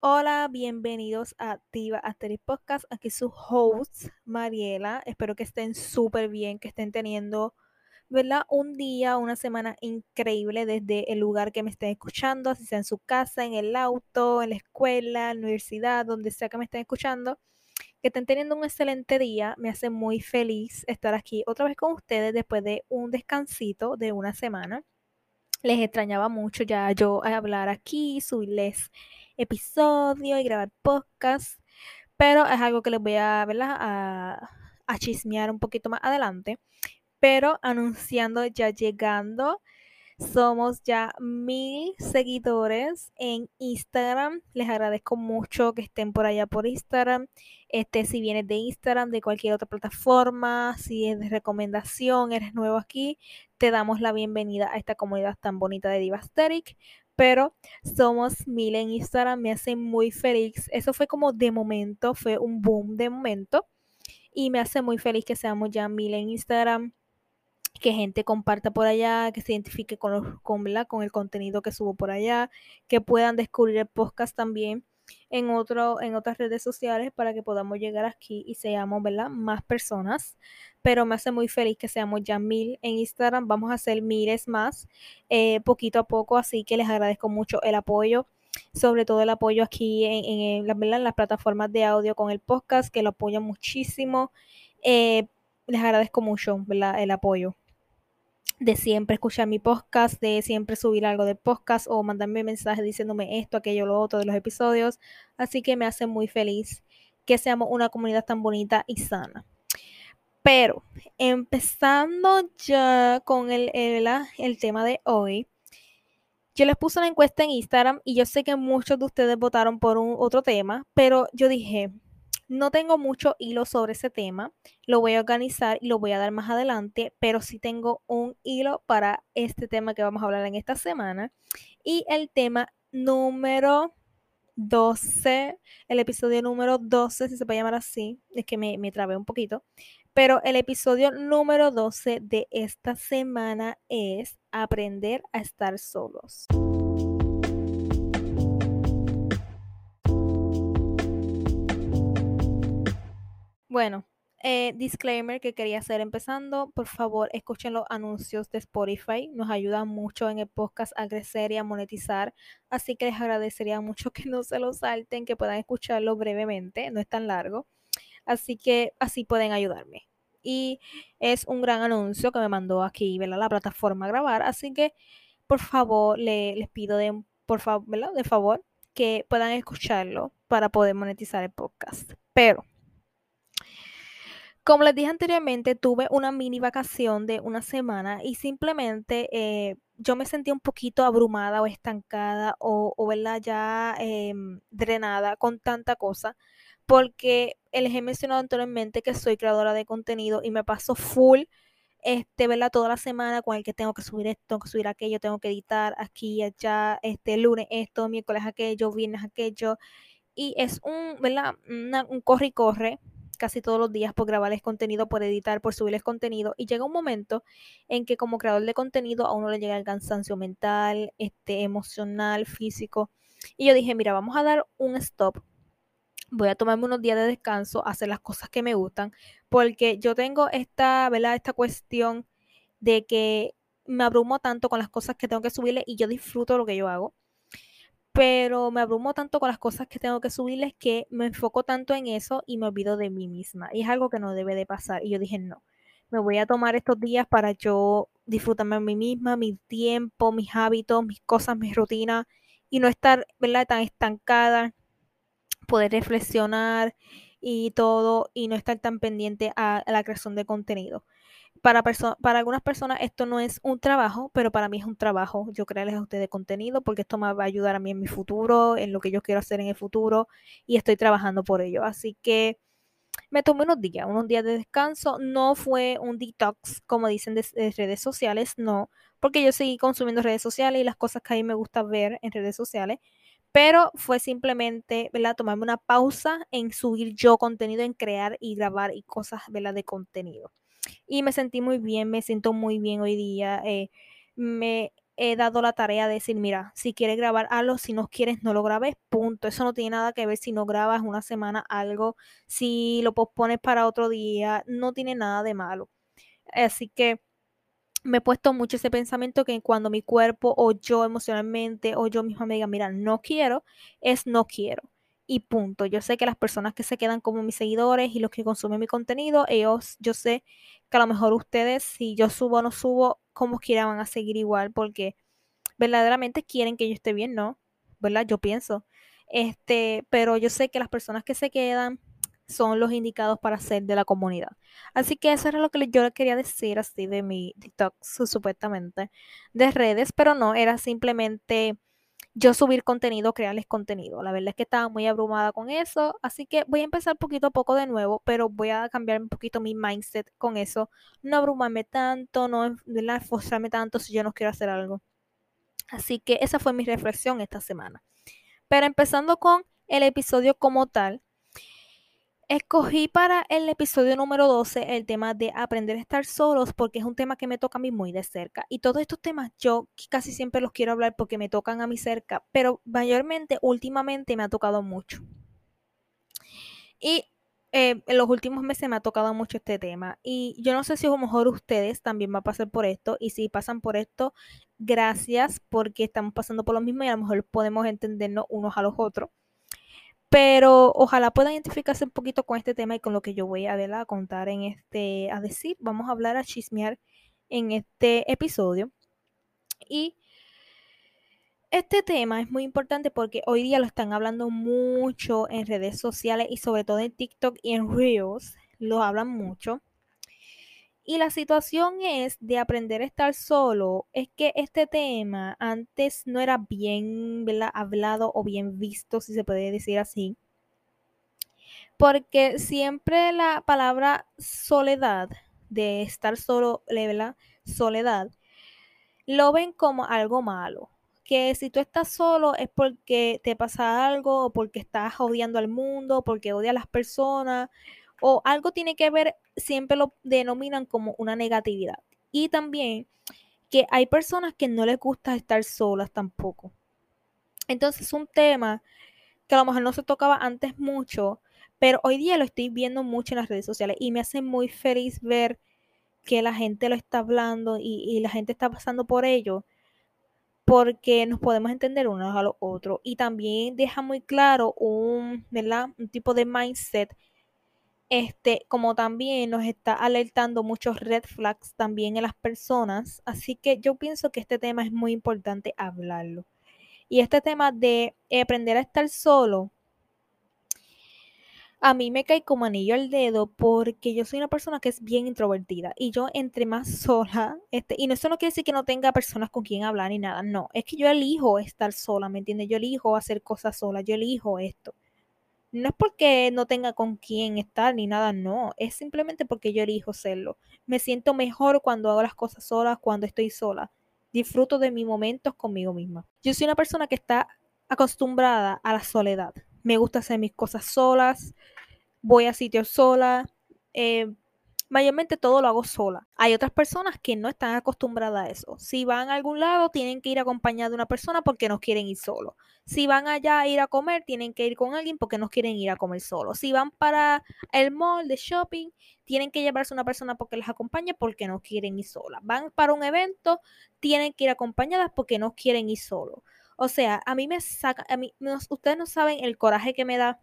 Hola, bienvenidos a Diva Asterix Podcast. Aquí su host, Mariela. Espero que estén súper bien, que estén teniendo, ¿verdad? Un día, una semana increíble desde el lugar que me estén escuchando, así sea en su casa, en el auto, en la escuela, en la universidad, donde sea que me estén escuchando. Que estén teniendo un excelente día. Me hace muy feliz estar aquí otra vez con ustedes después de un descansito de una semana. Les extrañaba mucho ya yo hablar aquí, subirles episodio y grabar podcast, pero es algo que les voy. A, a chismear un poquito más adelante. Pero anunciando ya llegando somos ya mil seguidores en Instagram. Les agradezco mucho que estén por allá por Instagram. Este, si vienes de Instagram, de cualquier otra plataforma, si es de recomendación, eres nuevo aquí, te damos la bienvenida a esta comunidad tan bonita de Divasteric. Pero somos mil en Instagram, me hace muy feliz. Eso fue como de momento, fue un boom de momento. Y me hace muy feliz que seamos ya mil en Instagram que gente comparta por allá, que se identifique con, con, con el contenido que subo por allá, que puedan descubrir el podcast también en, otro, en otras redes sociales para que podamos llegar aquí y seamos ¿verdad? más personas. Pero me hace muy feliz que seamos ya mil en Instagram. Vamos a hacer miles más eh, poquito a poco, así que les agradezco mucho el apoyo sobre todo el apoyo aquí en, en, en, las plataformas de audio con el podcast, que lo apoyan muchísimo. Eh, les agradezco mucho el apoyo de siempre escuchar mi podcast, de siempre subir algo de podcast o mandarme mensajes diciéndome esto, aquello, lo otro de los episodios. Así que me hace muy feliz que seamos una comunidad tan bonita y sana. Pero empezando ya con el, el, el tema de hoy, yo les puse una encuesta en Instagram y yo sé que muchos de ustedes votaron por un otro tema, pero yo dije, no tengo mucho hilo sobre ese tema, lo voy a organizar y lo voy a dar más adelante, pero sí tengo un hilo para este tema que vamos a hablar en esta semana. Y el tema número 12, el episodio número 12, si se puede llamar así, es que me, me trabé un poquito, pero el episodio número 12 de esta semana es aprender a estar solos. Bueno, eh, disclaimer que quería hacer empezando, por favor escuchen los anuncios de Spotify, nos ayudan mucho en el podcast a crecer y a monetizar, así que les agradecería mucho que no se lo salten, que puedan escucharlo brevemente, no es tan largo, así que así pueden ayudarme. Y es un gran anuncio que me mandó aquí ¿verdad? la plataforma a grabar, así que por favor les pido de, por favor, de favor que puedan escucharlo para poder monetizar el podcast. Pero como les dije anteriormente, tuve una mini vacación de una semana y simplemente eh, yo me sentí un poquito abrumada o estancada o, o ¿verdad? ya em, drenada con tanta cosa porque les he mencionado anteriormente que soy creadora de contenido y me paso full este, ¿verdad? Toda la semana con el que tengo que subir esto, tengo que subir aquello, tengo que editar aquí y allá, este, lunes esto, miércoles aquello, viernes aquello. Y es un, ¿verdad? un corre y corre casi todos los días por grabarles contenido, por editar, por subirles contenido. Y llega un momento en que como creador de contenido a uno le llega el cansancio mental, este, emocional, físico. Y yo dije, mira, vamos a dar un stop. Voy a tomarme unos días de descanso, hacer las cosas que me gustan, porque yo tengo esta, ¿verdad? Esta cuestión de que me abrumo tanto con las cosas que tengo que subirle y yo disfruto lo que yo hago pero me abrumo tanto con las cosas que tengo que subirles que me enfoco tanto en eso y me olvido de mí misma. Y es algo que no debe de pasar. Y yo dije, no, me voy a tomar estos días para yo disfrutarme a mí misma, mi tiempo, mis hábitos, mis cosas, mis rutinas y no estar, ¿verdad?, tan estancada, poder reflexionar y todo y no estar tan pendiente a la creación de contenido para, para algunas personas esto no es un trabajo, pero para mí es un trabajo. Yo crearles a ustedes contenido porque esto me va a ayudar a mí en mi futuro, en lo que yo quiero hacer en el futuro y estoy trabajando por ello. Así que me tomé unos días, unos días de descanso. No fue un detox, como dicen de, redes sociales, no, porque yo seguí consumiendo redes sociales y las cosas que a mí me gusta ver en redes sociales. Pero fue simplemente. Tomarme una pausa en subir yo contenido, en crear y grabar y cosas, ¿verdad? De contenido. Y me sentí muy bien, me siento muy bien hoy día. Eh, me he dado la tarea de decir, mira, si quieres grabar algo, si no quieres, no lo grabes, punto. Eso no tiene nada que ver si no grabas una semana algo, si lo pospones para otro día, no tiene nada de malo. Así que me he puesto mucho ese pensamiento que cuando mi cuerpo o yo emocionalmente o yo misma me diga, mira, no quiero, es no quiero. Y punto. Yo sé que las personas que se quedan como mis seguidores y los que consumen mi contenido, ellos, yo sé que a lo mejor ustedes, si yo subo o no subo, como quiera van a seguir igual porque verdaderamente quieren que yo esté bien, ¿no? ¿Verdad? Yo pienso. Este, pero yo sé que las personas que se quedan son los indicados para ser de la comunidad. Así que eso era lo que yo quería decir así de mi TikTok, supuestamente, de redes, pero no, era simplemente yo subir contenido, crearles contenido. La verdad es que estaba muy abrumada con eso, así que voy a empezar poquito a poco de nuevo, pero voy a cambiar un poquito mi mindset con eso. No abrumarme tanto, no esforzarme tanto si yo no quiero hacer algo. Así que esa fue mi reflexión esta semana. Pero empezando con el episodio como tal, Escogí para el episodio número 12 el tema de aprender a estar solos porque es un tema que me toca a mí muy de cerca. Y todos estos temas yo casi siempre los quiero hablar porque me tocan a mí cerca, pero mayormente últimamente me ha tocado mucho. Y eh, en los últimos meses me ha tocado mucho este tema. Y yo no sé si a lo mejor ustedes también van a pasar por esto. Y si pasan por esto, gracias porque estamos pasando por lo mismo y a lo mejor podemos entendernos unos a los otros. Pero ojalá puedan identificarse un poquito con este tema y con lo que yo voy a, a contar en este, a decir, vamos a hablar, a chismear en este episodio. Y este tema es muy importante porque hoy día lo están hablando mucho en redes sociales y sobre todo en TikTok y en Reels, lo hablan mucho. Y la situación es de aprender a estar solo, es que este tema antes no era bien hablado o bien visto, si se puede decir así. Porque siempre la palabra soledad, de estar solo, ¿verdad? Soledad, lo ven como algo malo. Que si tú estás solo es porque te pasa algo, o porque estás odiando al mundo, porque odias a las personas, o algo tiene que ver, siempre lo denominan como una negatividad. Y también que hay personas que no les gusta estar solas tampoco. Entonces es un tema que a lo mejor no se tocaba antes mucho, pero hoy día lo estoy viendo mucho en las redes sociales y me hace muy feliz ver que la gente lo está hablando y, la gente está pasando por ello porque nos podemos entender unos a los otros y también deja muy claro un, un tipo de mindset este, como también nos está alertando muchos red flags también en las personas. Así que yo pienso que este tema es muy importante hablarlo. Y este tema de aprender a estar solo, a mí me cae como anillo al dedo porque yo soy una persona que es bien introvertida y yo entre más sola, este, y eso no quiere decir que no tenga personas con quien hablar ni nada, no, es que yo elijo estar sola, ¿me entiendes? Yo elijo hacer cosas sola, yo elijo esto. No es porque no tenga con quién estar ni nada, no. Es simplemente porque yo elijo serlo. Me siento mejor cuando hago las cosas solas, cuando estoy sola. Disfruto de mis momentos conmigo misma. Yo soy una persona que está acostumbrada a la soledad. Me gusta hacer mis cosas solas. Voy a sitios sola. Eh, mayormente todo lo hago sola. Hay otras personas que no están acostumbradas a eso. Si van a algún lado, tienen que ir acompañados de una persona porque no quieren ir solo. Si van allá a ir a comer, tienen que ir con alguien porque no quieren ir a comer solo. Si van para el mall de shopping, tienen que llevarse una persona porque les acompañe porque no quieren ir sola. Van para un evento, tienen que ir acompañadas porque no quieren ir solo. O sea, a mí me saca, a mí, ustedes no saben el coraje que me da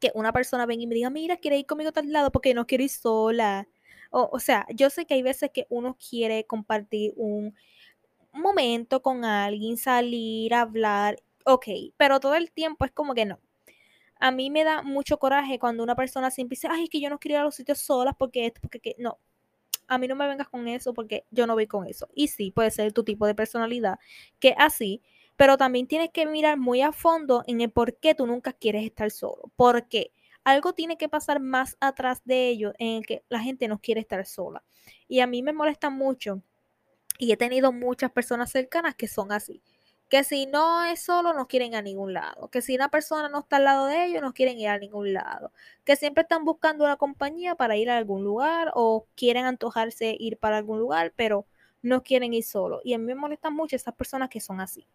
que una persona venga y me diga, mira, quiere ir conmigo a tal lado porque no quiero ir sola. O, o sea, yo sé que hay veces que uno quiere compartir un momento con alguien, salir, hablar, ok, pero todo el tiempo es como que no. A mí me da mucho coraje cuando una persona siempre dice, ay, es que yo no quiero ir a los sitios solas porque esto, porque que no. A mí no me vengas con eso porque yo no voy con eso. Y sí, puede ser tu tipo de personalidad que así, pero también tienes que mirar muy a fondo en el por qué tú nunca quieres estar solo. Porque algo tiene que pasar más atrás de ello en el que la gente no quiere estar sola. Y a mí me molesta mucho y he tenido muchas personas cercanas que son así, que si no es solo, no quieren ir a ningún lado. Que si una persona no está al lado de ellos, no quieren ir a ningún lado. Que siempre están buscando una compañía para ir a algún lugar o quieren antojarse ir para algún lugar, pero no quieren ir solo. Y a mí me molestan mucho esas personas que son así.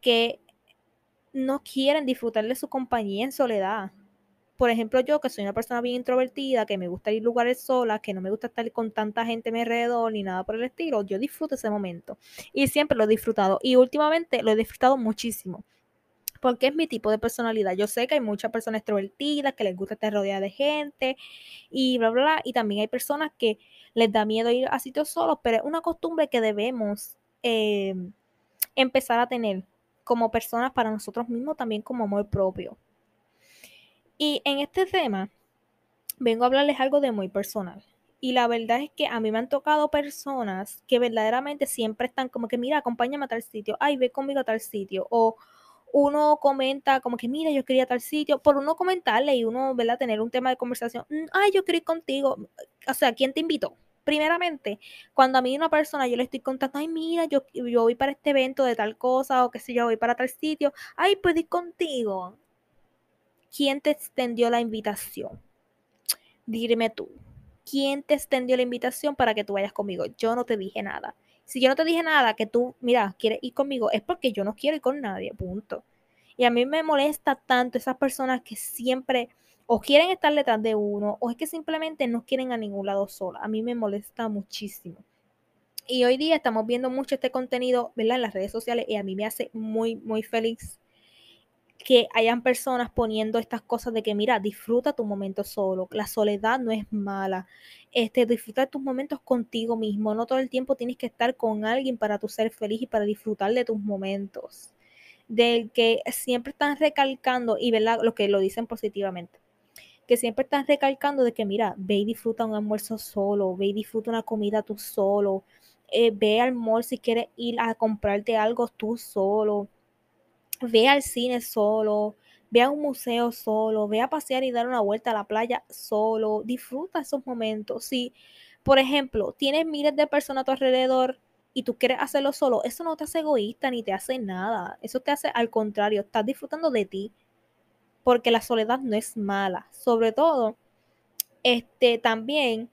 Que no quieren disfrutar de su compañía en soledad. Por ejemplo, yo que soy una persona bien introvertida, que me gusta ir a lugares sola, que no me gusta estar con tanta gente a mi alrededor ni nada por el estilo, yo disfruto ese momento. Y siempre lo he disfrutado. Y últimamente lo he disfrutado muchísimo. Porque es mi tipo de personalidad. Yo sé que hay muchas personas extrovertidas que les gusta estar rodeada de gente y bla, bla, bla. Y también hay personas que les da miedo ir a sitios solos, pero es una costumbre que debemos eh, empezar a tener como personas para nosotros mismos, también como amor propio. Y en este tema vengo a hablarles algo de muy personal. Y la verdad es que a mí me han tocado personas que verdaderamente siempre están como que, mira, acompáñame a tal sitio, ay, ve conmigo a tal sitio. O uno comenta como que, mira, yo quería tal sitio, por uno comentarle y uno, ¿verdad? Tener un tema de conversación, mm, ay, yo quiero ir contigo. O sea, ¿quién te invitó? Primeramente, cuando a mí una persona yo le estoy contando, ay, mira, yo, yo voy para este evento de tal cosa, o qué sé yo, voy para tal sitio, ay, puedo ir contigo. ¿quién te extendió la invitación? Dime tú, ¿quién te extendió la invitación para que tú vayas conmigo? Yo no te dije nada. Si yo no te dije nada, que tú, mira, quieres ir conmigo, es porque yo no quiero ir con nadie, punto. Y a mí me molesta tanto esas personas que siempre o quieren estar detrás de uno, o es que simplemente no quieren a ningún lado sola. A mí me molesta muchísimo. Y hoy día estamos viendo mucho este contenido, ¿verdad? En las redes sociales y a mí me hace muy, muy feliz que hayan personas poniendo estas cosas de que, mira, disfruta tu momento solo, la soledad no es mala, este, disfruta tus momentos contigo mismo, no todo el tiempo tienes que estar con alguien para tu ser feliz y para disfrutar de tus momentos, del que siempre están recalcando, y verdad, lo que lo dicen positivamente, que siempre están recalcando de que, mira, ve y disfruta un almuerzo solo, ve y disfruta una comida tú solo, eh, ve al mall si quieres ir a comprarte algo tú solo, ve al cine solo, ve a un museo solo, ve a pasear y dar una vuelta a la playa solo, disfruta esos momentos. Si, por ejemplo, tienes miles de personas a tu alrededor y tú quieres hacerlo solo, eso no te hace egoísta ni te hace nada. Eso te hace al contrario, estás disfrutando de ti. Porque la soledad no es mala. Sobre todo, este también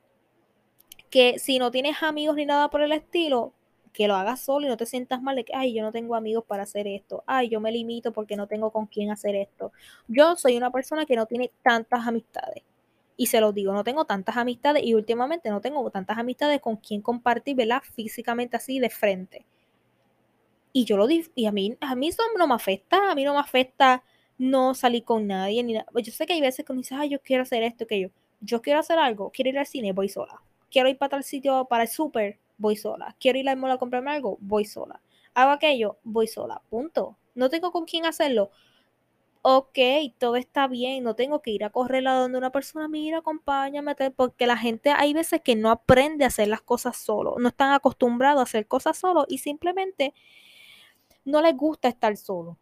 que si no tienes amigos ni nada por el estilo, que lo hagas solo y no te sientas mal de que, ay, yo no tengo amigos para hacer esto, ay, yo me limito porque no tengo con quién hacer esto. Yo soy una persona que no tiene tantas amistades. Y se lo digo, no tengo tantas amistades y últimamente no tengo tantas amistades con quien compartir, ¿verdad? Físicamente así de frente. Y yo lo y a mí, a mí eso no me afecta, a mí no me afecta no salir con nadie. Ni nada. Yo sé que hay veces que uno dice, ay, yo quiero hacer esto, que yo, yo quiero hacer algo, quiero ir al cine, voy sola. Quiero ir para tal sitio, para el súper, voy sola. Quiero ir al mall a comprarme algo, voy sola. Hago aquello, voy sola. Punto. No tengo con quién hacerlo. Ok, todo está bien, no tengo que ir a correr a donde una persona, mira, acompáñame, porque la gente hay veces que no aprende a hacer las cosas solo, no están acostumbrados a hacer cosas solo y simplemente no les gusta estar solo.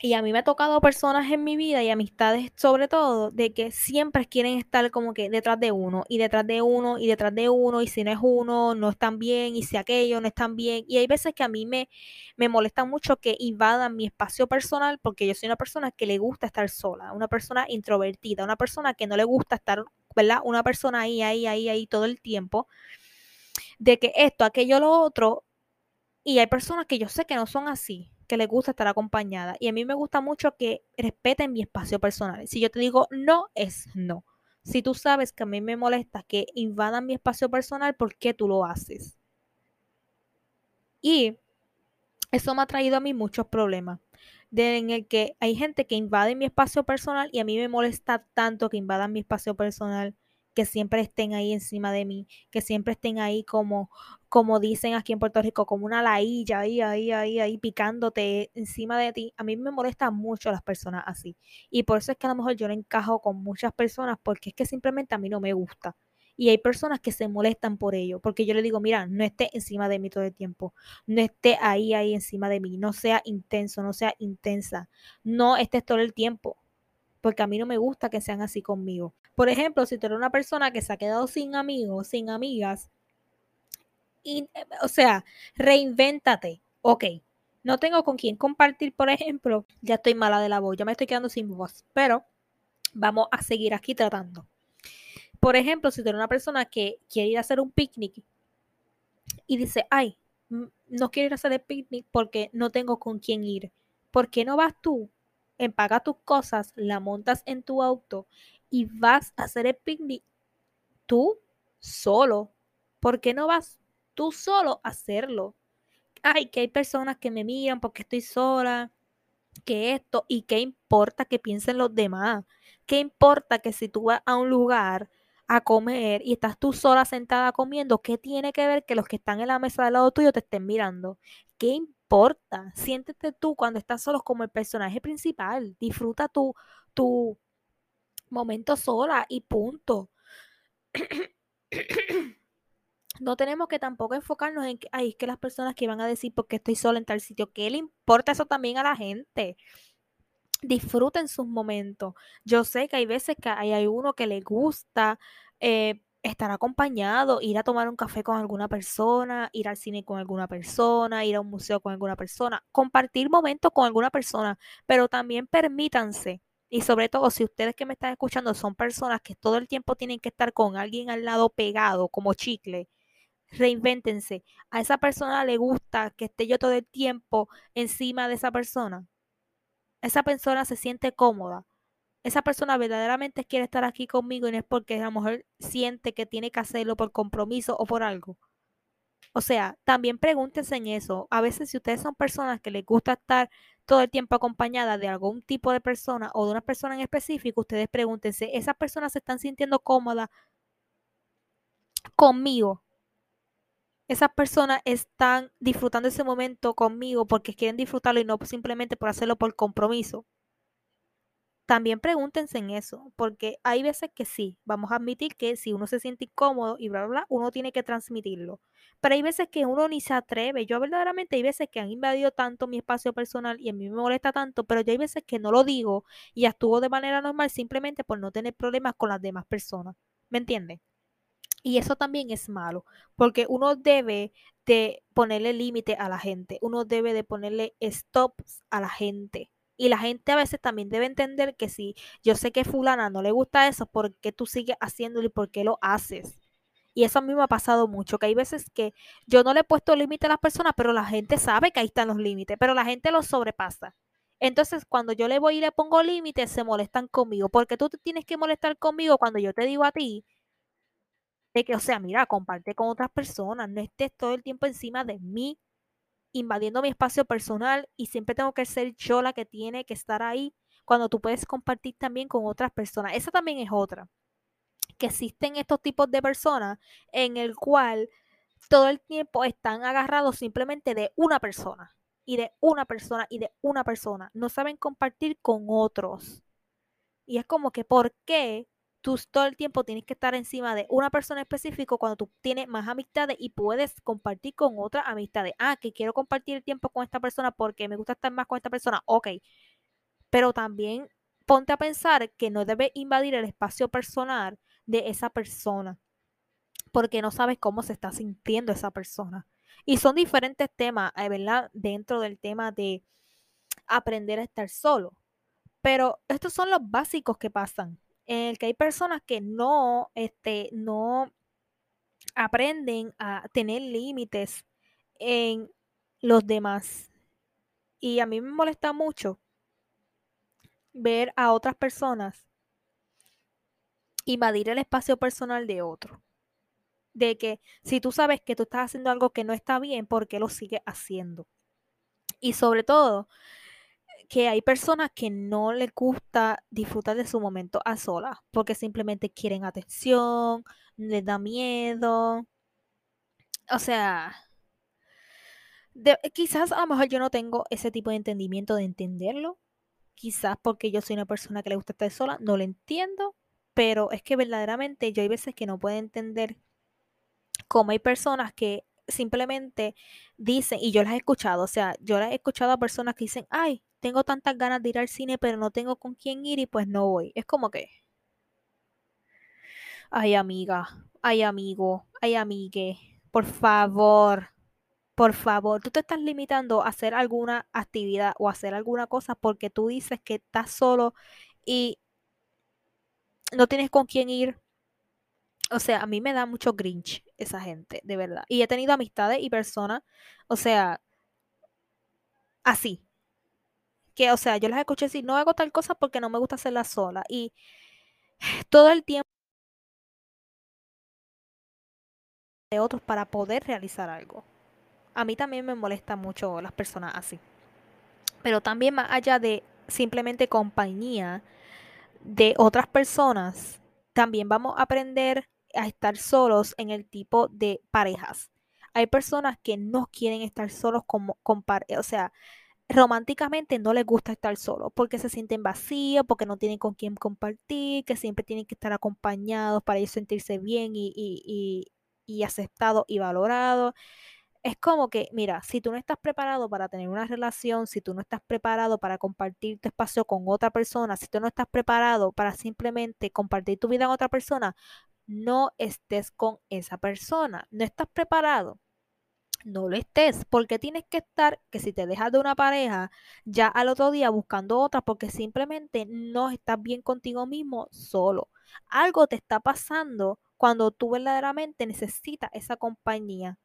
Y a mí me ha tocado personas en mi vida y amistades sobre todo, de que siempre quieren estar como que detrás de uno y detrás de uno y detrás de uno y si no es uno, no están bien y si aquello no están bien. Y hay veces que a mí me, me molesta mucho que invadan mi espacio personal porque yo soy una persona que le gusta estar sola, una persona introvertida, una persona que no le gusta estar, ¿verdad? Una persona ahí, ahí, ahí, ahí todo el tiempo. De que esto, aquello, lo otro. Y hay personas que yo sé que no son así que les gusta estar acompañada. Y a mí me gusta mucho que respeten mi espacio personal. Si yo te digo no, es no. Si tú sabes que a mí me molesta que invadan mi espacio personal, ¿por qué tú lo haces? Y eso me ha traído a mí muchos problemas. De, en el que hay gente que invade mi espacio personal y a mí me molesta tanto que invadan mi espacio personal que siempre estén ahí encima de mí, que siempre estén ahí como, como dicen aquí en Puerto Rico, como una lailla ahí, ahí, ahí, ahí, picándote encima de ti. A mí me molestan mucho las personas así. Y por eso es que a lo mejor yo no encajo con muchas personas, porque es que simplemente a mí no me gusta. Y hay personas que se molestan por ello, porque yo le digo, mira, no esté encima de mí todo el tiempo, no esté ahí, ahí encima de mí, no sea intenso, no sea intensa, no estés todo el tiempo, porque a mí no me gusta que sean así conmigo. Por ejemplo, si tú eres una persona que se ha quedado sin amigos, sin amigas, y, o sea, reinvéntate. Ok, no tengo con quién compartir, por ejemplo, ya estoy mala de la voz, ya me estoy quedando sin voz, pero vamos a seguir aquí tratando. Por ejemplo, si tú eres una persona que quiere ir a hacer un picnic y dice, ay, no quiero ir a hacer el picnic porque no tengo con quién ir. ¿Por qué no vas tú? Empaga tus cosas, la montas en tu auto y vas a hacer el picnic tú solo. ¿Por qué no vas tú solo a hacerlo? Ay, que hay personas que me miran porque estoy sola, que esto, y qué importa que piensen los demás. ¿Qué importa que si tú vas a un lugar a comer y estás tú sola sentada comiendo, ¿qué tiene que ver que los que están en la mesa del lado tuyo te estén mirando? ¿Qué importa? Siéntete tú cuando estás solo como el personaje principal. Disfruta tu, tu momento sola y punto. no tenemos que tampoco enfocarnos en que, es que las personas que van a decir porque estoy sola en tal sitio, ¿qué le importa eso también a la gente? disfruten sus momentos. Yo sé que hay veces que hay, uno que le gusta eh, estar acompañado, ir a tomar un café con alguna persona, ir al cine con alguna persona, ir a un museo con alguna persona, compartir momentos con alguna persona, pero también permítanse. Y sobre todo, si ustedes que me están escuchando son personas que todo el tiempo tienen que estar con alguien al lado pegado, como chicle, reinvéntense. A esa persona le gusta que esté yo todo el tiempo encima de esa persona esa persona se siente cómoda. Esa persona verdaderamente quiere estar aquí conmigo y no es porque a lo mejor siente que tiene que hacerlo por compromiso o por algo. O sea, también pregúntense en eso. A veces si ustedes son personas que les gusta estar todo el tiempo acompañada de algún tipo de persona o de una persona en específico, ustedes pregúntense, ¿esas personas se están sintiendo cómodas conmigo? esas personas están disfrutando ese momento conmigo porque quieren disfrutarlo y no simplemente por hacerlo por compromiso. También pregúntense en eso, porque hay veces que sí, vamos a admitir que si uno se siente incómodo y bla, bla, bla, uno tiene que transmitirlo. Pero hay veces que uno ni se atreve. Yo verdaderamente hay veces que han invadido tanto mi espacio personal y a mí me molesta tanto, pero yo hay veces que no lo digo y actúo de manera normal simplemente por no tener problemas con las demás personas. ¿Me entienden? Y eso también es malo, porque uno debe de ponerle límite a la gente, uno debe de ponerle stops a la gente. Y la gente a veces también debe entender que si yo sé que fulana no le gusta eso, ¿por qué tú sigues haciéndolo y por qué lo haces? Y eso a mí me ha pasado mucho, que hay veces que yo no le he puesto límite a las personas, pero la gente sabe que ahí están los límites, pero la gente los sobrepasa. Entonces, cuando yo le voy y le pongo límites, se molestan conmigo, porque tú te tienes que molestar conmigo cuando yo te digo a ti de que, o sea, mira, comparte con otras personas, no estés todo el tiempo encima de mí, invadiendo mi espacio personal y siempre tengo que ser yo la que tiene que estar ahí cuando tú puedes compartir también con otras personas. Esa también es otra, que existen estos tipos de personas en el cual todo el tiempo están agarrados simplemente de una persona y de una persona y de una persona. No saben compartir con otros. Y es como que, ¿por qué tú todo el tiempo tienes que estar encima de una persona específica cuando tú tienes más amistades y puedes compartir con otras amistades. Ah, que quiero compartir el tiempo con esta persona porque me gusta estar más con esta persona. Ok. Pero también ponte a pensar que no debes invadir el espacio personal de esa persona porque no sabes cómo se está sintiendo esa persona. Y son diferentes temas, eh, ¿verdad? Dentro del tema de aprender a estar solo. Pero estos son los básicos que pasan en el que hay personas que no, este, no aprenden a tener límites en los demás. Y a mí me molesta mucho ver a otras personas invadir el espacio personal de otro. De que si tú sabes que tú estás haciendo algo que no está bien, ¿por qué lo sigues haciendo? Y sobre todo, que hay personas que no les gusta disfrutar de su momento a solas porque simplemente quieren atención, les da miedo. O sea, quizás a lo mejor yo no tengo ese tipo de entendimiento de entenderlo. Quizás porque yo soy una persona que le gusta estar sola, no lo entiendo. Pero es que verdaderamente yo hay veces que no puedo entender cómo hay personas que simplemente dicen, y yo las he escuchado, o sea, yo las he escuchado a personas que dicen, ay, tengo tantas ganas de ir al cine, pero no tengo con quién ir y pues no voy. Es como que, ay amiga, ay amigo, ay amigue, por favor, por favor, tú te estás limitando a hacer alguna actividad o hacer alguna cosa porque tú dices que estás solo y no tienes con quién ir. O sea, a mí me da mucho grinch esa gente, de verdad. Y he tenido amistades y personas, o sea, así. Que, o sea, yo las escuché decir, no hago tal cosa porque no me gusta hacerla sola. Y todo el tiempo de otros para poder realizar algo. A mí también me molesta mucho las personas así. Pero también más allá de simplemente compañía de otras personas, también vamos a aprender a estar solos en el tipo de parejas. Hay personas que no quieren estar solos como con o sea, románticamente no les gusta estar solos porque se sienten vacíos, porque no tienen con quién compartir, que siempre tienen que estar acompañados para ellos sentirse bien y, y, y, y aceptados y valorados es como que, mira, si tú no estás preparado para tener una relación, si tú no estás preparado para compartir tu espacio con otra persona, si tú no estás preparado para simplemente compartir tu vida con otra persona, no estés con esa persona. No estás preparado. No lo estés, porque tienes que estar, que si te dejas de una pareja, ya al otro día buscando otra, porque simplemente no estás bien contigo mismo solo. Algo te está pasando cuando tú verdaderamente necesitas esa compañía.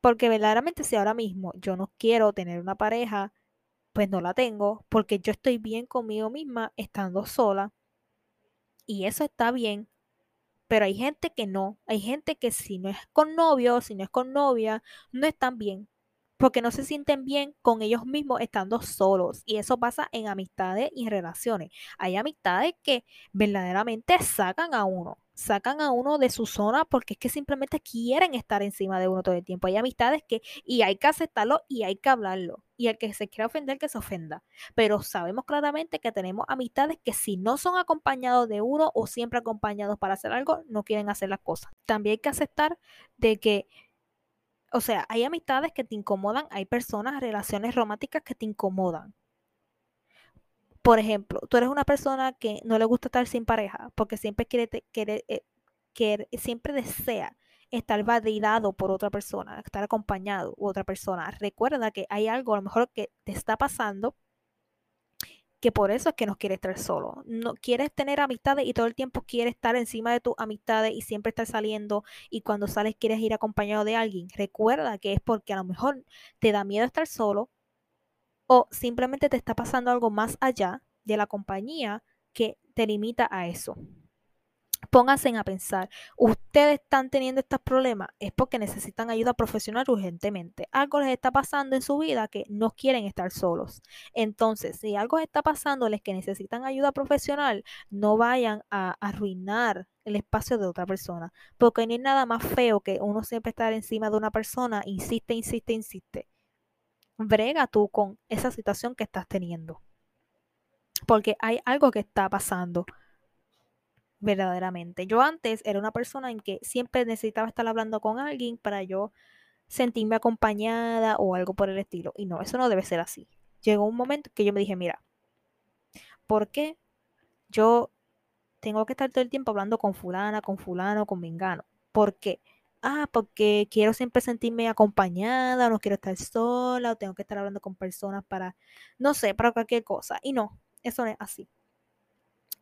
Porque verdaderamente si ahora mismo yo no quiero tener una pareja, pues no la tengo, porque yo estoy bien conmigo misma estando sola. Y eso está bien. Pero hay gente que no. Hay gente que si no es con novio, si no es con novia, no están bien. Porque no se sienten bien con ellos mismos estando solos. Y eso pasa en amistades y relaciones. Hay amistades que verdaderamente sacan a uno sacan a uno de su zona porque es que simplemente quieren estar encima de uno todo el tiempo. Hay amistades que, y hay que aceptarlo y hay que hablarlo. Y el que se quiera ofender, que se ofenda. Pero sabemos claramente que tenemos amistades que si no son acompañados de uno o siempre acompañados para hacer algo, no quieren hacer las cosas. También hay que aceptar de que, o sea, hay amistades que te incomodan, hay personas, relaciones románticas que te incomodan por ejemplo, tú eres una persona que no le gusta estar sin pareja porque siempre quiere, quiere, eh, siempre desea estar validado por otra persona, estar acompañado por otra persona. Recuerda que hay algo a lo mejor que te está pasando que por eso es que no quieres estar solo. No quieres tener amistades y todo el tiempo quieres estar encima de tus amistades y siempre estar saliendo y cuando sales quieres ir acompañado de alguien. Recuerda que es porque a lo mejor te da miedo estar solo o simplemente te está pasando algo más allá de la compañía que te limita a eso. Pónganse a pensar, ustedes están teniendo estos problemas, es porque necesitan ayuda profesional urgentemente. Algo les está pasando en su vida que no quieren estar solos. Entonces, si algo está pasándoles que necesitan ayuda profesional, no vayan a arruinar el espacio de otra persona, porque no hay nada más feo que uno siempre estar encima de una persona, insiste, insiste, insiste brega tú con esa situación que estás teniendo. Porque hay algo que está pasando verdaderamente. Yo antes era una persona en que siempre necesitaba estar hablando con alguien para yo sentirme acompañada o algo por el estilo. Y no, eso no debe ser así. Llegó un momento que yo me dije, mira, ¿por qué yo tengo que estar todo el tiempo hablando con fulana, con fulano, con mengano? ¿Por qué? ah, porque quiero siempre sentirme acompañada, no quiero estar sola, o tengo que estar hablando con personas para, no sé, para cualquier cosa. Y no, eso no es así.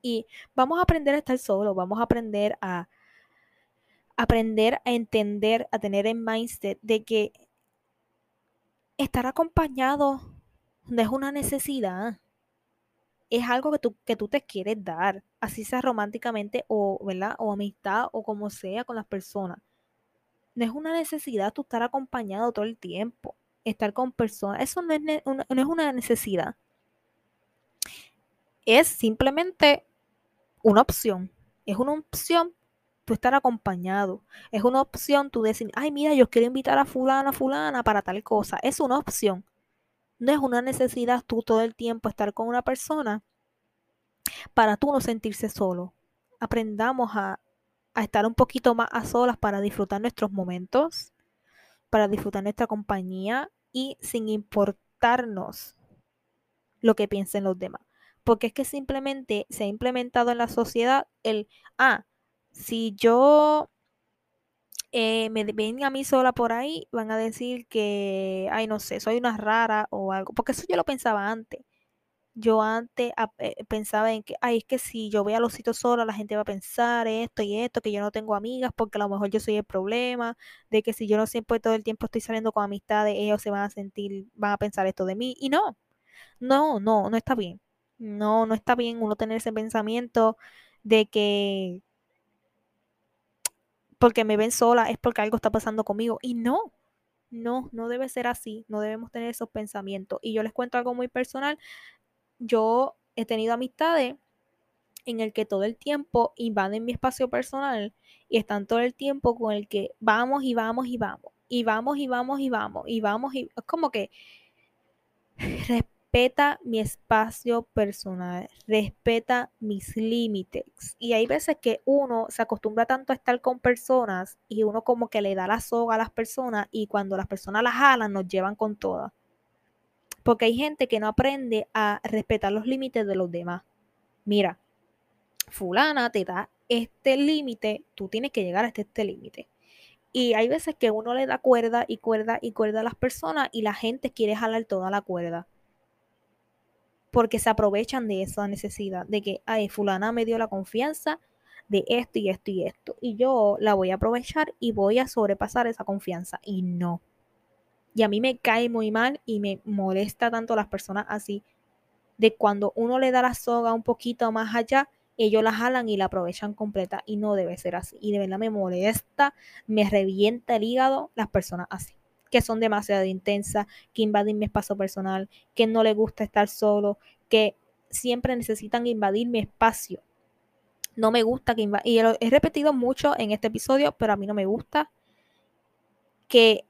Y vamos a aprender a estar solo, vamos a aprender a aprender a entender, a tener el mindset de que estar acompañado no es una necesidad. Es algo que tú, que tú te quieres dar, así sea románticamente o, ¿verdad? o amistad o como sea con las personas no es una necesidad tú estar acompañado todo el tiempo, estar con personas, eso no es, no es una necesidad. Es simplemente una opción. Es una opción tú estar acompañado. Es una opción tú decir, ay, mira, yo quiero invitar a fulana, fulana para tal cosa. Es una opción. No es una necesidad tú todo el tiempo estar con una persona para tú no sentirse solo. Aprendamos a a estar un poquito más a solas para disfrutar nuestros momentos, para disfrutar nuestra compañía y sin importarnos lo que piensen los demás. Porque es que simplemente se ha implementado en la sociedad el, ah, si yo eh, me ven a mí sola por ahí, van a decir que, ay, no sé, soy una rara o algo, porque eso yo lo pensaba antes. Yo antes eh, pensaba en que, ay, es que si yo voy a los sitios sola, la gente va a pensar esto y esto, que yo no tengo amigas, porque a lo mejor yo soy el problema, de que si yo no siempre todo el tiempo estoy saliendo con amistades, ellos se van a sentir, van a pensar esto de mí. Y no, no, no, no está bien. No, no está bien uno tener ese pensamiento de que porque me ven sola es porque algo está pasando conmigo. Y no, no, no debe ser así. No debemos tener esos pensamientos. Y yo les cuento algo muy personal. Yo he tenido amistades en el que todo el tiempo invaden mi espacio personal y están todo el tiempo con el que vamos y vamos y vamos. Y vamos y vamos y vamos. Y vamos y es como que respeta mi espacio personal, respeta mis límites. Y hay veces que uno se acostumbra tanto a estar con personas y uno como que le da la soga a las personas y cuando las personas las jalan nos llevan con todas. Porque hay gente que no aprende a respetar los límites de los demás. Mira, fulana te da este límite, tú tienes que llegar hasta este límite. Y hay veces que uno le da cuerda y cuerda y cuerda a las personas y la gente quiere jalar toda la cuerda porque se aprovechan de esa necesidad, de que, ay, fulana me dio la confianza de esto y esto y esto, y yo la voy a aprovechar y voy a sobrepasar esa confianza, y no. Y a mí me cae muy mal y me molesta tanto las personas así, de cuando uno le da la soga un poquito más allá, ellos la jalan y la aprovechan completa y no debe ser así. Y de verdad me molesta, me revienta el hígado las personas así que son demasiado intensas, que invaden mi espacio personal, que no les gusta estar solo, que siempre necesitan invadir mi espacio. No me gusta que invadan, y lo he repetido mucho en este episodio, pero a mí no me gusta que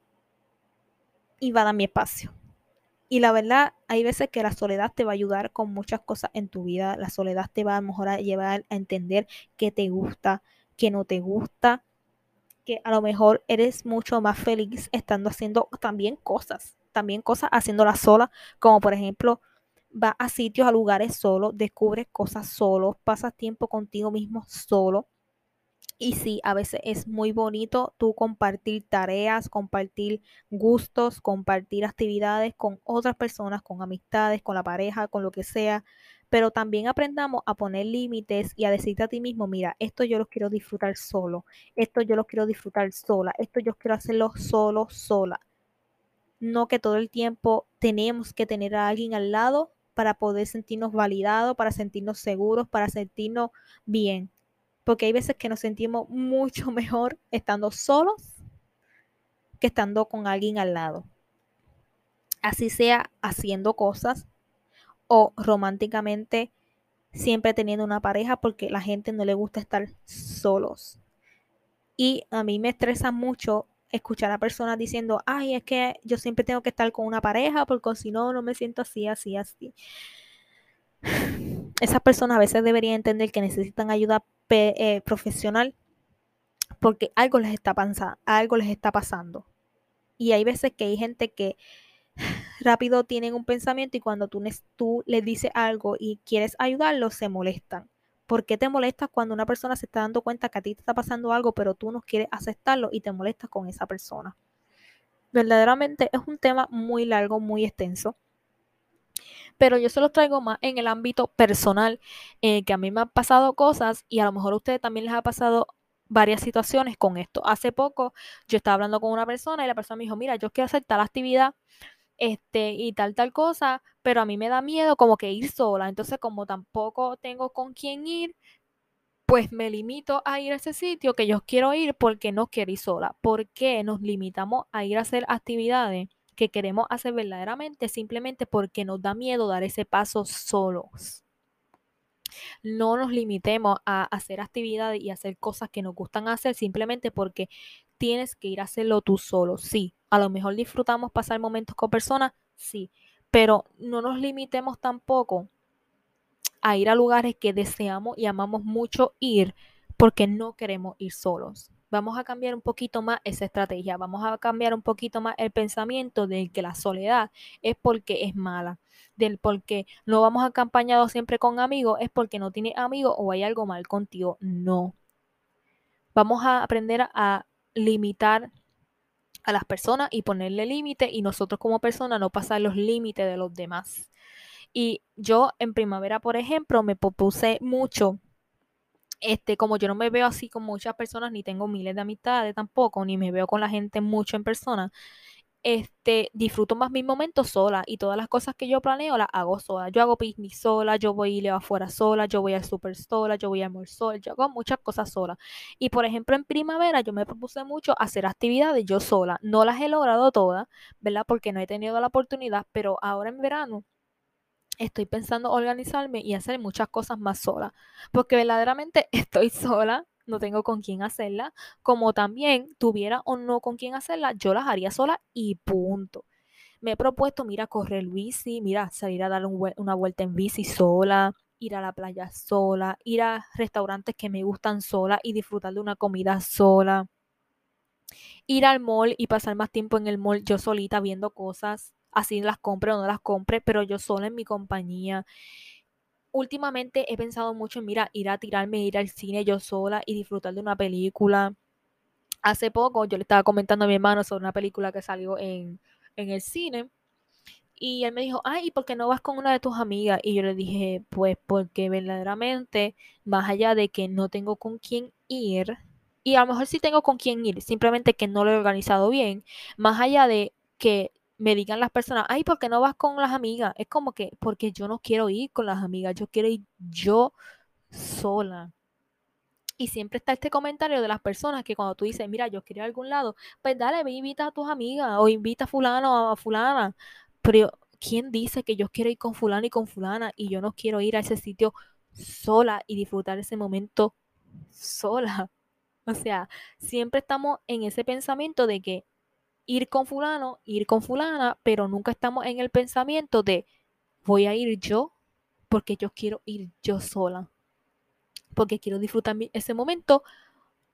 invadan mi espacio. Y la verdad, hay veces que la soledad te va a ayudar con muchas cosas en tu vida. La soledad te va a mejor a llevar a entender qué te gusta, qué no te gusta, que a lo mejor eres mucho más feliz estando haciendo también cosas, también cosas haciéndolas sola, como por ejemplo, va a sitios, a lugares solo, descubres cosas solo, pasas tiempo contigo mismo solo. Y sí, a veces es muy bonito tú compartir tareas, compartir gustos, compartir actividades con otras personas, con amistades, con la pareja, con lo que sea, pero también aprendamos a poner límites y a decirte a ti mismo, mira, esto yo lo quiero disfrutar solo, esto yo lo quiero disfrutar sola, esto yo quiero hacerlo solo, sola. No que todo el tiempo tenemos que tener a alguien al lado para poder sentirnos validados, para sentirnos seguros, para sentirnos bien. Porque hay veces que nos sentimos mucho mejor estando solos que estando con alguien al lado. Así sea haciendo cosas, o románticamente siempre teniendo una pareja porque la gente no le gusta estar solos. Y a mí me estresa mucho escuchar a personas diciendo, ay, es que yo siempre tengo que estar con una pareja porque si no, no me siento así, así, así. Esas personas a veces deberían entender que necesitan ayuda eh, profesional porque algo les está algo les está pasando. Y hay veces que hay gente que rápido tienen un pensamiento y cuando tú, les dices algo y quieres ayudarlos, se molestan. ¿Por qué te molestas cuando una persona se está dando cuenta que a ti te está pasando algo, pero tú no quieres aceptarlo y te molestas con esa persona? Verdaderamente es un tema muy largo, muy extenso. Pero yo se los traigo más en el ámbito personal, eh, que a mí me han pasado cosas y a lo mejor a ustedes también les ha pasado varias situaciones con esto. Hace poco yo estaba hablando con una persona y la persona me dijo, mira, yo quiero hacer tal actividad este, y tal, tal cosa, pero a mí me da miedo como que ir sola. Entonces, como tampoco tengo con quién ir, pues me limito a ir a ese sitio que yo quiero ir porque no quiero ir sola. ¿Por qué nos limitamos a ir a hacer actividades que queremos hacer verdaderamente? Simplemente porque nos da miedo dar ese paso solos. No nos limitemos a hacer actividades y hacer cosas que nos gustan hacer simplemente porque tienes que ir a hacerlo tú solo. Sí, a lo mejor disfrutamos pasar momentos con personas, sí, pero no nos limitemos tampoco a ir a lugares que deseamos y amamos mucho ir porque no queremos ir solos. Vamos a cambiar un poquito más esa estrategia, vamos a cambiar un poquito más el pensamiento de que la soledad es porque es mala, del porque no vamos acompañados siempre con amigos es porque no tienes amigos o hay algo mal contigo. No. Vamos a aprender a limitar a las personas y ponerle límite y nosotros como personas no pasar los límites de los demás. Y yo en primavera, por ejemplo, me propuse mucho, este, como yo no me veo así con muchas personas, ni tengo miles de amistades tampoco, ni me veo con la gente mucho en persona, este, disfruto más mis momentos sola y todas las cosas que yo planeo las hago sola. Yo hago picnic sola, yo voy y leo afuera sola, yo voy al super sola, yo voy al mall sola, yo hago muchas cosas sola. Y por ejemplo, en primavera yo me propuse mucho hacer actividades yo sola. No las he logrado todas, ¿verdad? Porque no he tenido la oportunidad, pero ahora en verano estoy pensando organizarme y hacer muchas cosas más sola, porque verdaderamente estoy sola, no tengo con quién hacerla, como también tuviera o no con quién hacerla, yo las haría sola y punto. Me he propuesto, mira, correr bici, mira, salir a dar una vuelta en bici sola, ir a la playa sola, ir a restaurantes que me gustan sola y disfrutar de una comida sola. Ir al mall y pasar más tiempo en el mall yo solita viendo cosas, así las compre o no las compre, pero yo sola en mi compañía últimamente he pensado mucho en, mira, ir a tirarme, ir al cine yo sola y disfrutar de una película. Hace poco yo le estaba comentando a mi hermano sobre una película que salió en, en el cine. Y él me dijo, ay, ¿y por qué no vas con una de tus amigas? Y yo le dije, pues porque verdaderamente, más allá de que no tengo con quién ir, y a lo mejor sí tengo con quién ir, simplemente que no lo he organizado bien, más allá de que me digan las personas, ay, ¿por qué no vas con las amigas? Es como que, porque yo no quiero ir con las amigas, yo quiero ir yo sola. Y siempre está este comentario de las personas que cuando tú dices, mira, yo quiero ir a algún lado, pues dale, ve, invita a tus amigas o invita a fulano o a fulana. Pero, ¿quién dice que yo quiero ir con fulano y con fulana y yo no quiero ir a ese sitio sola y disfrutar ese momento sola? O sea, siempre estamos en ese pensamiento de que ir con fulano, ir con fulana, pero nunca estamos en el pensamiento de voy a ir yo porque yo quiero ir yo sola. Porque quiero disfrutar ese momento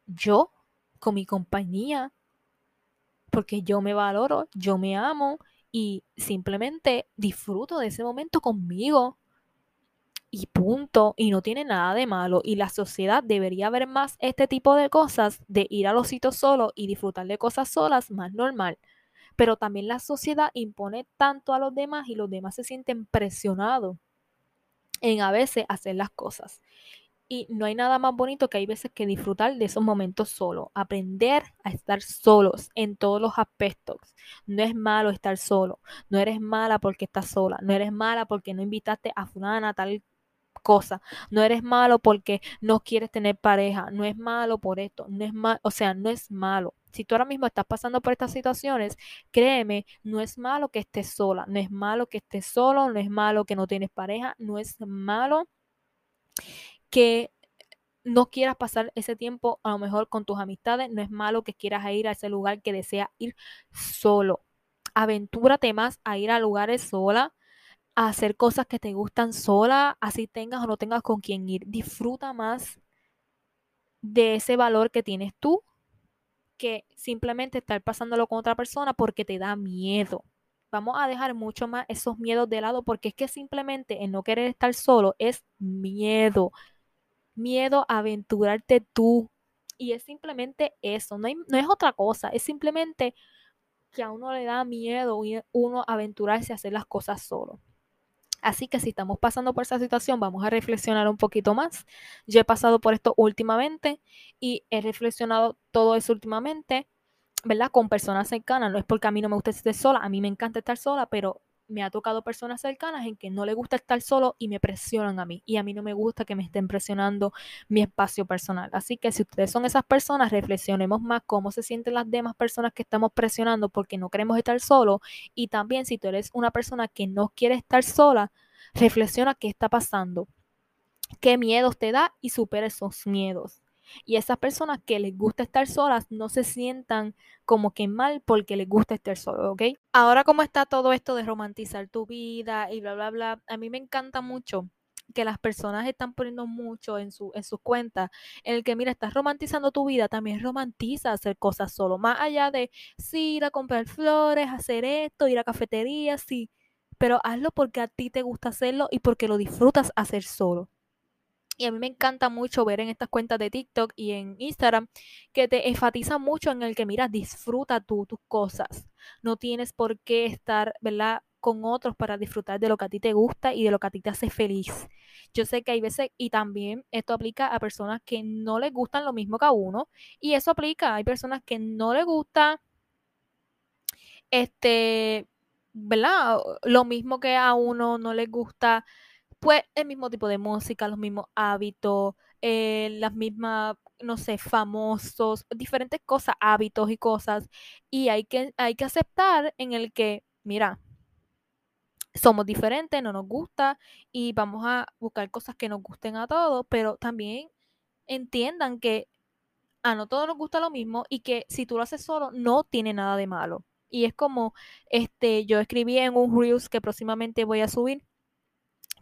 yo con mi compañía. Porque yo me valoro, yo me amo y simplemente disfruto de ese momento conmigo. Y punto. Y no tiene nada de malo. Y la sociedad debería ver más este tipo de cosas, de ir a los sitios solos y disfrutar de cosas solas, más normal. Pero también la sociedad impone tanto a los demás y los demás se sienten presionados en a veces hacer las cosas. Y no hay nada más bonito que hay veces que disfrutar de esos momentos solos, aprender a estar solos en todos los aspectos. No es malo estar solo, no eres mala porque estás sola, no eres mala porque no invitaste a fulana tal cosa. No eres malo porque no quieres tener pareja, no es malo por esto, no es malo, o sea, no es malo. Si tú ahora mismo estás pasando por estas situaciones, créeme, no es malo que estés sola, no es malo que estés solo, no es malo que no tienes pareja, no es malo que no quieras pasar ese tiempo a lo mejor con tus amistades, no es malo que quieras ir a ese lugar que deseas ir solo. Aventúrate más a ir a lugares sola, a hacer cosas que te gustan sola, así tengas o no tengas con quién ir. Disfruta más de ese valor que tienes tú que simplemente estar pasándolo con otra persona porque te da miedo. Vamos a dejar mucho más esos miedos de lado porque es que simplemente el no querer estar solo es miedo. Miedo a aventurarte tú. Y es simplemente eso, no, no es otra cosa, es simplemente que a uno le da miedo uno aventurarse a hacer las cosas solo. Así que si estamos pasando por esa situación, vamos a reflexionar un poquito más. Yo he pasado por esto últimamente y he reflexionado todo eso últimamente, ¿verdad? Con personas cercanas. No es porque a mí no me gusta estar sola, a mí me encanta estar sola, pero me ha tocado personas cercanas en que no le gusta estar solo y me presionan a mí. Y a mí no me gusta que me estén presionando mi espacio personal. Así que si ustedes son esas personas, reflexionemos más cómo se sienten las demás personas que estamos presionando porque no queremos estar solos. Y también si tú eres una persona que no quiere estar sola, reflexiona qué está pasando, qué miedos te da y supera esos miedos. Y esas personas que les gusta estar solas no se sientan como que mal porque les gusta estar solo, ¿ok? Ahora, ¿cómo está todo esto de romantizar tu vida y bla, bla, bla? A mí me encanta mucho que las personas están poniendo mucho en, su, en sus cuentas, en el que, mira, estás romantizando tu vida, también romantiza hacer cosas solo, más allá de, sí, ir a comprar flores, hacer esto, ir a cafetería, sí, pero hazlo porque a ti te gusta hacerlo y porque lo disfrutas hacer solo. Y a mí me encanta mucho ver en estas cuentas de TikTok y en Instagram que te enfatizan mucho en el que, mira, disfruta tú tus cosas. No tienes por qué estar, ¿verdad? con otros para disfrutar de lo que a ti te gusta y de lo que a ti te hace feliz. Yo sé que hay veces, y también esto aplica a personas que no les gustan lo mismo que a uno, y eso aplica, hay personas que no les gusta, este, ¿verdad? Lo mismo que a uno no les gusta, pues el mismo tipo de música, los mismos hábitos, eh, las mismas, no sé, famosos, diferentes cosas, hábitos y cosas, y hay que, hay que aceptar en el que, mira, somos diferentes, no nos gusta y vamos a buscar cosas que nos gusten a todos, pero también entiendan que a no todos nos gusta lo mismo y que si tú lo haces solo no tiene nada de malo. Y es como este yo escribí en un reels que próximamente voy a subir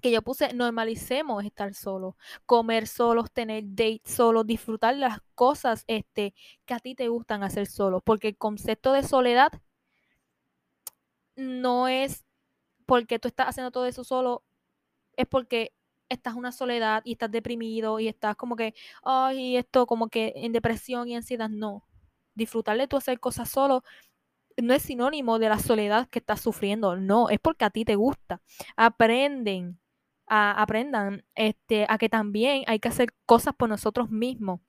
que yo puse normalicemos estar solos, comer solos, tener dates solos, disfrutar las cosas este que a ti te gustan hacer solos, porque el concepto de soledad no es porque tú estás haciendo todo eso solo, es porque estás en una soledad y estás deprimido y estás como que, ay, esto como que en depresión y ansiedad, no. Disfrutar de tú hacer cosas solo no es sinónimo de la soledad que estás sufriendo, no, es porque a ti te gusta. Aprenden, aprendan este, a que también hay que hacer cosas por nosotros mismos.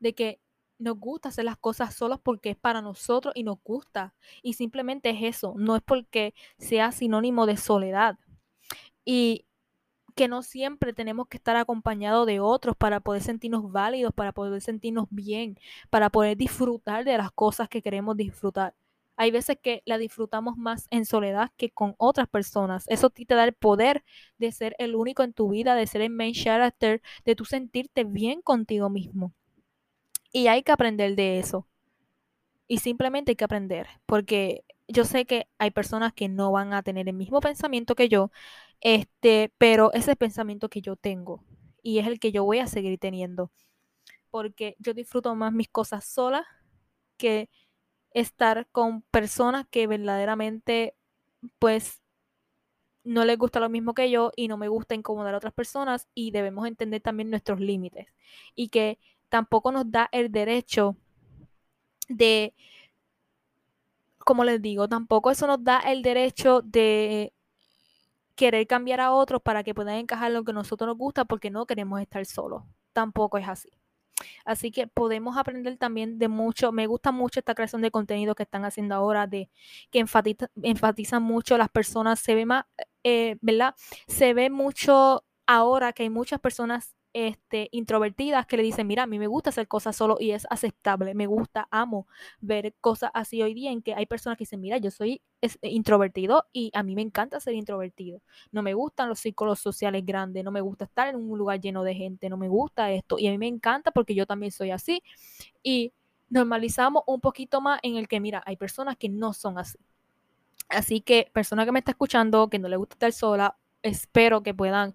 De que nos gusta hacer las cosas solos porque es para nosotros y nos gusta. Y simplemente es eso, no es porque sea sinónimo de soledad. Y que no siempre tenemos que estar acompañados de otros para poder sentirnos válidos, para poder sentirnos bien, para poder disfrutar de las cosas que queremos disfrutar. Hay veces que la disfrutamos más en soledad que con otras personas. Eso te da el poder de ser el único en tu vida, de ser el main character, de tú sentirte bien contigo mismo. Y hay que aprender de eso. Y simplemente hay que aprender, porque yo sé que hay personas que no van a tener el mismo pensamiento que yo, este, pero ese pensamiento que yo tengo y es el que yo voy a seguir teniendo, porque yo disfruto más mis cosas solas que estar con personas que verdaderamente pues no les gusta lo mismo que yo y no me gusta incomodar a otras personas y debemos entender también nuestros límites y que tampoco nos da el derecho de, como les digo, tampoco eso nos da el derecho de querer cambiar a otros para que puedan encajar lo que a nosotros nos gusta porque no queremos estar solos. Tampoco es así. Así que podemos aprender también de mucho. Me gusta mucho esta creación de contenido que están haciendo ahora, de que enfatiza, enfatizan mucho las personas. Se ve más, eh, ¿verdad? Se ve mucho ahora que hay muchas personas este, introvertidas que le dicen, mira, a mí me gusta hacer cosas solo y es aceptable, me gusta, amo ver cosas así hoy día en que hay personas que dicen, mira, yo soy eh, introvertido y a mí me encanta ser introvertido, no me gustan los círculos sociales grandes, no me gusta estar en un lugar lleno de gente, no me gusta esto y a mí me encanta porque yo también soy así y normalizamos un poquito más en el que, mira, hay personas que no son así. Así que, persona que me está escuchando, que no le gusta estar sola, espero que puedan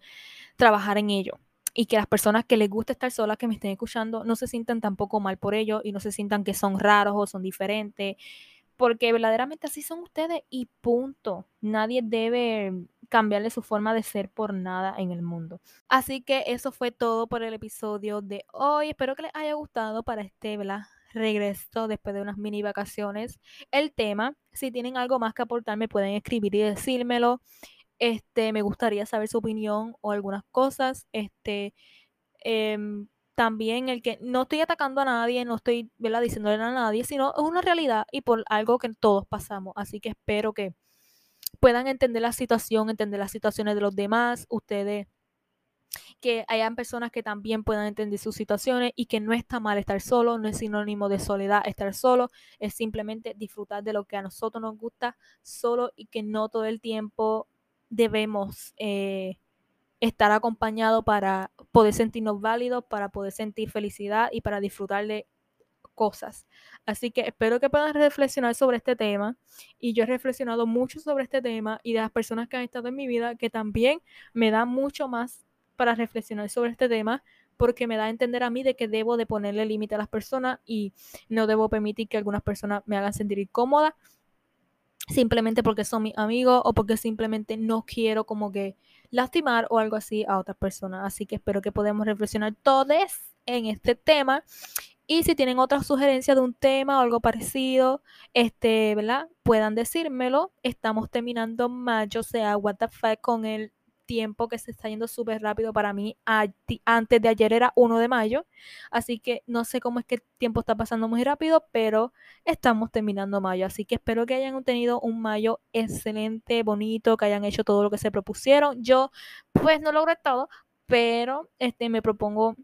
trabajar en ello y que las personas que les gusta estar solas, que me estén escuchando, no se sientan tampoco mal por ello y no se sientan que son raros o son diferentes, porque verdaderamente así son ustedes y punto. Nadie debe cambiarle su forma de ser por nada en el mundo. Así que eso fue todo por el episodio de hoy. Espero que les haya gustado para este regreso después de unas mini vacaciones. El tema, si tienen algo más que aportarme, pueden escribir y decírmelo. Este, me gustaría saber su opinión o algunas cosas. Este, em, también el que no estoy atacando a nadie, no estoy ¿verdad? diciéndole a nadie, sino es una realidad y por algo que todos pasamos. Así que espero que puedan entender la situación, entender las situaciones de los demás, ustedes que hayan personas que también puedan entender sus situaciones y que no está mal estar solo, no es sinónimo de soledad estar solo, es simplemente disfrutar de lo que a nosotros nos gusta solo y que no todo el tiempo debemos eh, estar acompañados para poder sentirnos válidos, para poder sentir felicidad y para disfrutar de cosas. Así que espero que puedan reflexionar sobre este tema y yo he reflexionado mucho sobre este tema y de las personas que han estado en mi vida que también me da mucho más para reflexionar sobre este tema porque me da a entender a mí de que debo de ponerle límite a las personas y no debo permitir que algunas personas me hagan sentir incómoda simplemente porque son mis amigos o porque simplemente no quiero como que lastimar o algo así a otras personas. Así que espero que podamos reflexionar todos en este tema. Y si tienen otra sugerencia de un tema o algo parecido, este, ¿verdad? Puedan decírmelo. Estamos terminando mayo, o sea, what the fuck con el tiempo que se está yendo súper rápido para mí. Antes de ayer era 1 de mayo, así que no sé cómo es que el tiempo está pasando muy rápido, pero estamos terminando mayo, así que espero que hayan tenido un mayo excelente, bonito, que hayan hecho todo lo que se propusieron. Yo pues no logré todo, pero este me propongo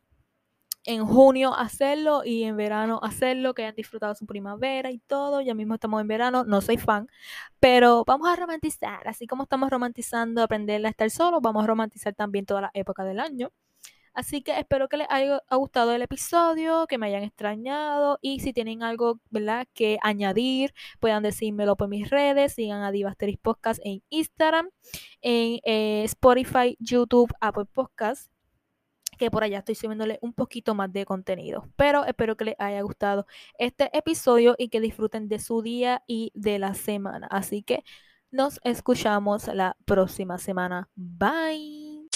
en junio hacerlo y en verano hacerlo, que hayan disfrutado su primavera y todo. Ya mismo estamos en verano, no soy fan, pero vamos a romantizar, así como estamos romantizando aprender a estar solo, vamos a romantizar también toda la época del año. Así que espero que les haya gustado el episodio, que me hayan extrañado y si tienen algo, ¿verdad?, que añadir, puedan decírmelo por mis redes, sigan a Divasteris Podcast en Instagram, en eh, Spotify, YouTube, Apple Podcast que por allá estoy subiéndole un poquito más de contenido. Pero espero que les haya gustado este episodio y que disfruten de su día y de la semana. Así que nos escuchamos la próxima semana. Bye.